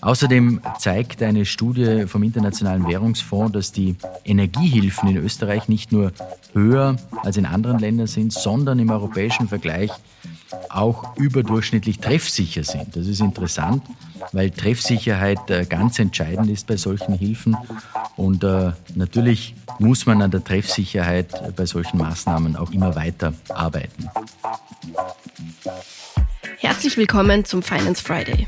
Außerdem zeigt eine Studie vom Internationalen Währungsfonds, dass die Energiehilfen in Österreich nicht nur höher als in anderen Ländern sind, sondern im europäischen Vergleich auch überdurchschnittlich treffsicher sind. Das ist interessant, weil Treffsicherheit äh, ganz entscheidend ist bei solchen Hilfen. Und äh, natürlich muss man an der Treffsicherheit bei solchen Maßnahmen auch immer weiter arbeiten. Herzlich willkommen zum Finance Friday.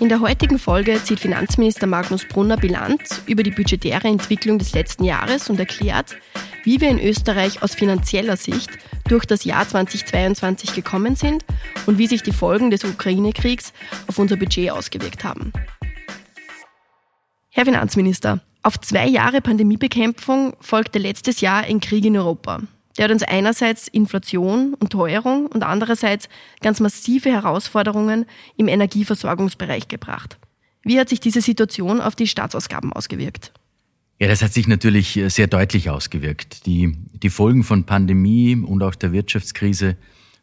In der heutigen Folge zieht Finanzminister Magnus Brunner Bilanz über die budgetäre Entwicklung des letzten Jahres und erklärt, wie wir in Österreich aus finanzieller Sicht durch das Jahr 2022 gekommen sind und wie sich die Folgen des Ukraine-Kriegs auf unser Budget ausgewirkt haben. Herr Finanzminister, auf zwei Jahre Pandemiebekämpfung folgte letztes Jahr ein Krieg in Europa. Der hat uns einerseits Inflation und Teuerung und andererseits ganz massive Herausforderungen im Energieversorgungsbereich gebracht. Wie hat sich diese Situation auf die Staatsausgaben ausgewirkt? Ja, das hat sich natürlich sehr deutlich ausgewirkt. Die, die Folgen von Pandemie und auch der Wirtschaftskrise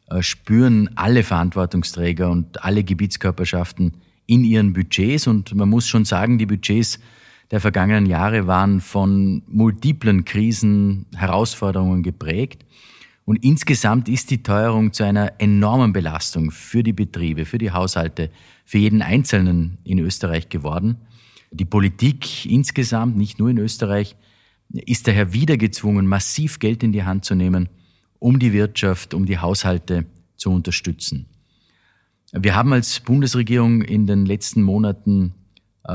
äh, spüren alle Verantwortungsträger und alle Gebietskörperschaften in ihren Budgets. Und man muss schon sagen, die Budgets der vergangenen Jahre waren von multiplen Krisen, Herausforderungen geprägt. Und insgesamt ist die Teuerung zu einer enormen Belastung für die Betriebe, für die Haushalte, für jeden Einzelnen in Österreich geworden. Die Politik insgesamt, nicht nur in Österreich, ist daher wieder gezwungen, massiv Geld in die Hand zu nehmen, um die Wirtschaft, um die Haushalte zu unterstützen. Wir haben als Bundesregierung in den letzten Monaten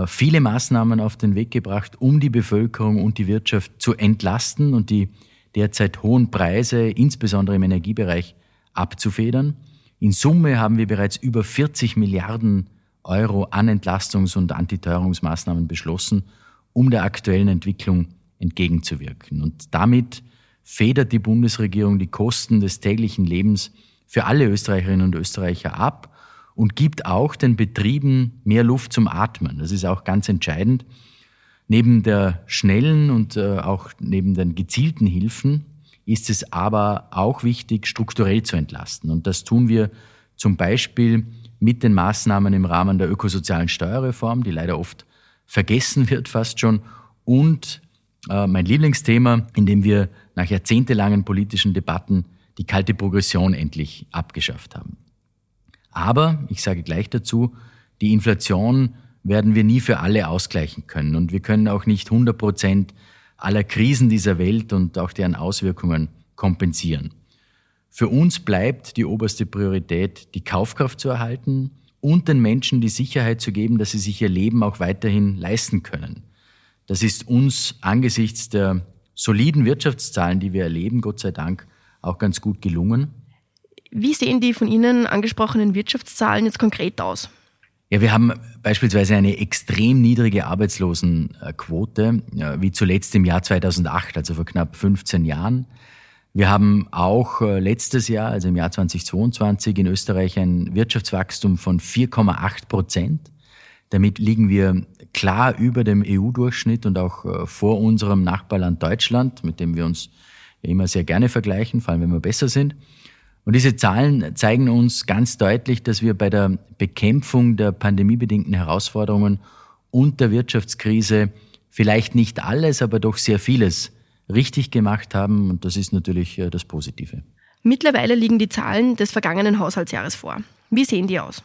viele Maßnahmen auf den Weg gebracht, um die Bevölkerung und die Wirtschaft zu entlasten und die derzeit hohen Preise, insbesondere im Energiebereich, abzufedern. In Summe haben wir bereits über 40 Milliarden Euro an Entlastungs- und Antiteuerungsmaßnahmen beschlossen, um der aktuellen Entwicklung entgegenzuwirken. Und damit federt die Bundesregierung die Kosten des täglichen Lebens für alle Österreicherinnen und Österreicher ab und gibt auch den Betrieben mehr Luft zum Atmen. Das ist auch ganz entscheidend. Neben der schnellen und äh, auch neben den gezielten Hilfen ist es aber auch wichtig, strukturell zu entlasten. Und das tun wir zum Beispiel mit den Maßnahmen im Rahmen der ökosozialen Steuerreform, die leider oft vergessen wird fast schon, und äh, mein Lieblingsthema, in dem wir nach jahrzehntelangen politischen Debatten die kalte Progression endlich abgeschafft haben. Aber, ich sage gleich dazu, die Inflation werden wir nie für alle ausgleichen können. Und wir können auch nicht 100 Prozent aller Krisen dieser Welt und auch deren Auswirkungen kompensieren. Für uns bleibt die oberste Priorität, die Kaufkraft zu erhalten und den Menschen die Sicherheit zu geben, dass sie sich ihr Leben auch weiterhin leisten können. Das ist uns angesichts der soliden Wirtschaftszahlen, die wir erleben, Gott sei Dank, auch ganz gut gelungen. Wie sehen die von Ihnen angesprochenen Wirtschaftszahlen jetzt konkret aus? Ja, wir haben beispielsweise eine extrem niedrige Arbeitslosenquote, wie zuletzt im Jahr 2008, also vor knapp 15 Jahren. Wir haben auch äh, letztes Jahr, also im Jahr 2022, in Österreich ein Wirtschaftswachstum von 4,8 Prozent. Damit liegen wir klar über dem EU-Durchschnitt und auch äh, vor unserem Nachbarland Deutschland, mit dem wir uns immer sehr gerne vergleichen, vor allem wenn wir besser sind. Und diese Zahlen zeigen uns ganz deutlich, dass wir bei der Bekämpfung der pandemiebedingten Herausforderungen und der Wirtschaftskrise vielleicht nicht alles, aber doch sehr vieles richtig gemacht haben. Und das ist natürlich äh, das Positive. Mittlerweile liegen die Zahlen des vergangenen Haushaltsjahres vor. Wie sehen die aus?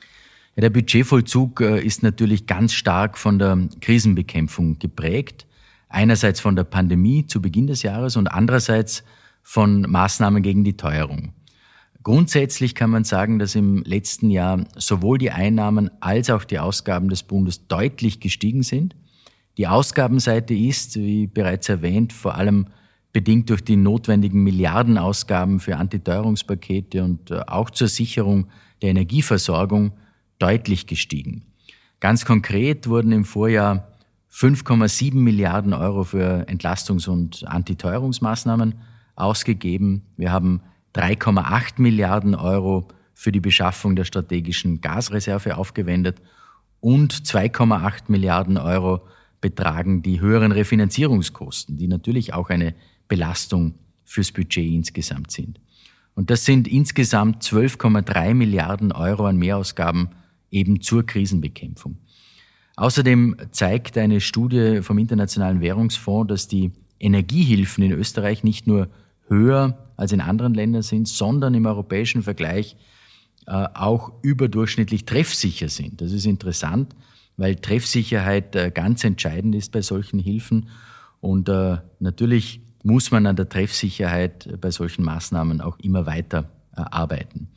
Ja, der Budgetvollzug äh, ist natürlich ganz stark von der Krisenbekämpfung geprägt. Einerseits von der Pandemie zu Beginn des Jahres und andererseits von Maßnahmen gegen die Teuerung. Grundsätzlich kann man sagen, dass im letzten Jahr sowohl die Einnahmen als auch die Ausgaben des Bundes deutlich gestiegen sind. Die Ausgabenseite ist, wie bereits erwähnt, vor allem bedingt durch die notwendigen Milliardenausgaben für Antiteuerungspakete und äh, auch zur Sicherung der Energieversorgung deutlich gestiegen. Ganz konkret wurden im Vorjahr 5,7 Milliarden Euro für Entlastungs- und Antiteuerungsmaßnahmen ausgegeben. Wir haben 3,8 Milliarden Euro für die Beschaffung der strategischen Gasreserve aufgewendet und 2,8 Milliarden Euro betragen die höheren Refinanzierungskosten, die natürlich auch eine Belastung fürs Budget insgesamt sind. Und das sind insgesamt 12,3 Milliarden Euro an Mehrausgaben eben zur Krisenbekämpfung. Außerdem zeigt eine Studie vom Internationalen Währungsfonds, dass die Energiehilfen in Österreich nicht nur höher als in anderen Ländern sind, sondern im europäischen Vergleich äh, auch überdurchschnittlich treffsicher sind. Das ist interessant, weil Treffsicherheit äh, ganz entscheidend ist bei solchen Hilfen. Und äh, natürlich muss man an der Treffsicherheit bei solchen Maßnahmen auch immer weiter arbeiten.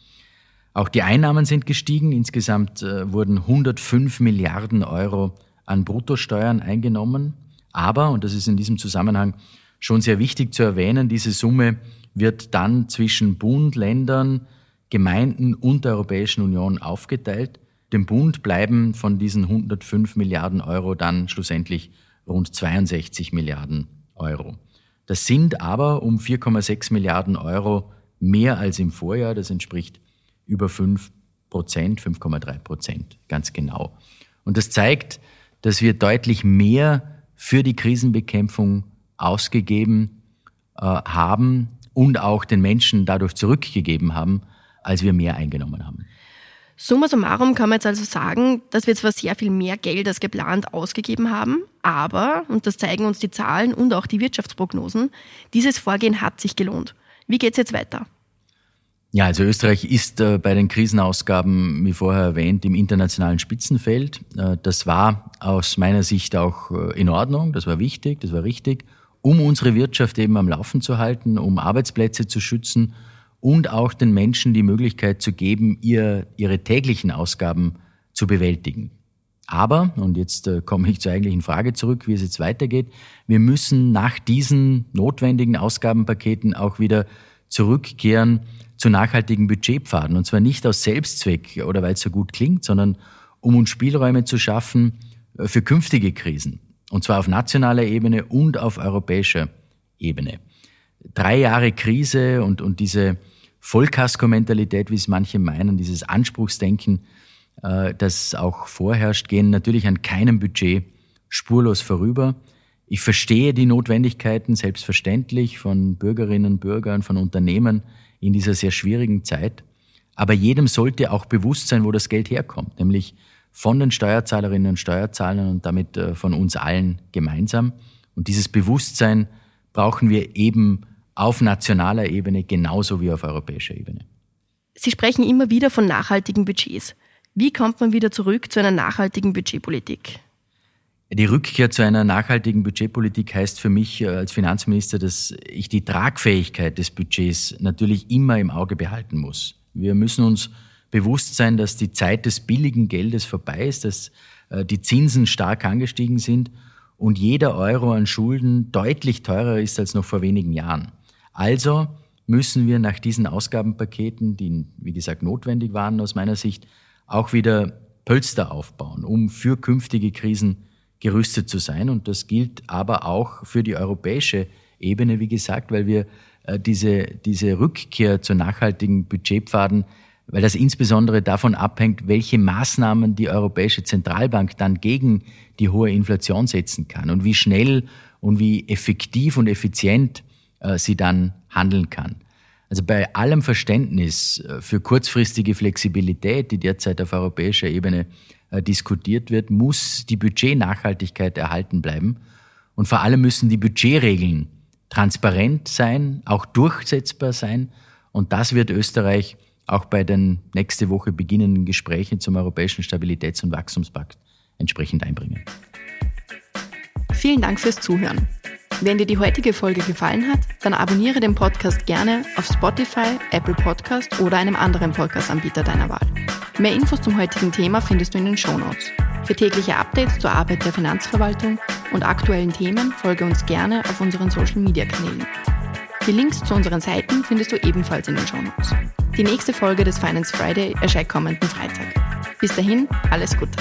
Auch die Einnahmen sind gestiegen. Insgesamt wurden 105 Milliarden Euro an Bruttosteuern eingenommen. Aber, und das ist in diesem Zusammenhang schon sehr wichtig zu erwähnen, diese Summe wird dann zwischen Bund, Ländern, Gemeinden und der Europäischen Union aufgeteilt. Dem Bund bleiben von diesen 105 Milliarden Euro dann schlussendlich rund 62 Milliarden Euro. Das sind aber um 4,6 Milliarden Euro mehr als im Vorjahr. Das entspricht über 5 Prozent, 5,3 Prozent, ganz genau. Und das zeigt, dass wir deutlich mehr für die Krisenbekämpfung ausgegeben äh, haben und auch den Menschen dadurch zurückgegeben haben, als wir mehr eingenommen haben. Summa summarum kann man jetzt also sagen, dass wir zwar sehr viel mehr Geld als geplant ausgegeben haben, aber, und das zeigen uns die Zahlen und auch die Wirtschaftsprognosen, dieses Vorgehen hat sich gelohnt. Wie geht es jetzt weiter? Ja, also Österreich ist äh, bei den Krisenausgaben, wie vorher erwähnt, im internationalen Spitzenfeld. Äh, das war aus meiner Sicht auch äh, in Ordnung, das war wichtig, das war richtig, um unsere Wirtschaft eben am Laufen zu halten, um Arbeitsplätze zu schützen und auch den Menschen die Möglichkeit zu geben, ihr, ihre täglichen Ausgaben zu bewältigen. Aber, und jetzt äh, komme ich zur eigentlichen Frage zurück, wie es jetzt weitergeht, wir müssen nach diesen notwendigen Ausgabenpaketen auch wieder zurückkehren zu nachhaltigen Budgetpfaden. Und zwar nicht aus Selbstzweck oder weil es so gut klingt, sondern um uns Spielräume zu schaffen äh, für künftige Krisen. Und zwar auf nationaler Ebene und auf europäischer Ebene. Drei Jahre Krise und, und diese Vollkasko-Mentalität, wie es manche meinen, dieses Anspruchsdenken, äh, das auch vorherrscht, gehen natürlich an keinem Budget spurlos vorüber. Ich verstehe die Notwendigkeiten selbstverständlich von Bürgerinnen und Bürgern, von Unternehmen in dieser sehr schwierigen Zeit. Aber jedem sollte auch bewusst sein, wo das Geld herkommt, nämlich von den Steuerzahlerinnen und Steuerzahlern und damit äh, von uns allen gemeinsam. Und dieses Bewusstsein brauchen wir eben auf nationaler Ebene genauso wie auf europäischer Ebene. Sie sprechen immer wieder von nachhaltigen Budgets. Wie kommt man wieder zurück zu einer nachhaltigen Budgetpolitik? Die Rückkehr zu einer nachhaltigen Budgetpolitik heißt für mich äh, als Finanzminister, dass ich die Tragfähigkeit des Budgets natürlich immer im Auge behalten muss. Wir müssen uns bewusst sein, dass die Zeit des billigen Geldes vorbei ist, dass äh, die Zinsen stark angestiegen sind und jeder Euro an Schulden deutlich teurer ist als noch vor wenigen Jahren. Also müssen wir nach diesen Ausgabenpaketen, die, wie gesagt, notwendig waren aus meiner Sicht, auch wieder Pölster aufbauen, um für künftige Krisen gerüstet zu sein. Und das gilt aber auch für die europäische Ebene, wie gesagt, weil wir äh, diese, diese Rückkehr zu nachhaltigen Budgetpfaden, weil das insbesondere davon abhängt, welche Maßnahmen die Europäische Zentralbank dann gegen die hohe Inflation setzen kann und wie schnell und wie effektiv und effizient äh, sie dann handeln kann. Also bei allem Verständnis äh, für kurzfristige Flexibilität, die derzeit auf europäischer Ebene äh, diskutiert wird, muss die Budgetnachhaltigkeit erhalten bleiben. Und vor allem müssen die Budgetregeln transparent sein, auch durchsetzbar sein. Und das wird Österreich auch bei den nächste Woche beginnenden Gesprächen zum Europäischen Stabilitäts- und Wachstumspakt entsprechend einbringen. Vielen Dank fürs Zuhören. Wenn dir die heutige Folge gefallen hat, dann abonniere den Podcast gerne auf Spotify, Apple Podcast oder einem anderen Podcast-Anbieter deiner Wahl. Mehr Infos zum heutigen Thema findest du in den Show Notes. Für tägliche Updates zur Arbeit der Finanzverwaltung und aktuellen Themen folge uns gerne auf unseren Social-Media-Kanälen. Die Links zu unseren Seiten findest du ebenfalls in den Show Notes. Die nächste Folge des Finance Friday erscheint kommenden Freitag. Bis dahin, alles Gute.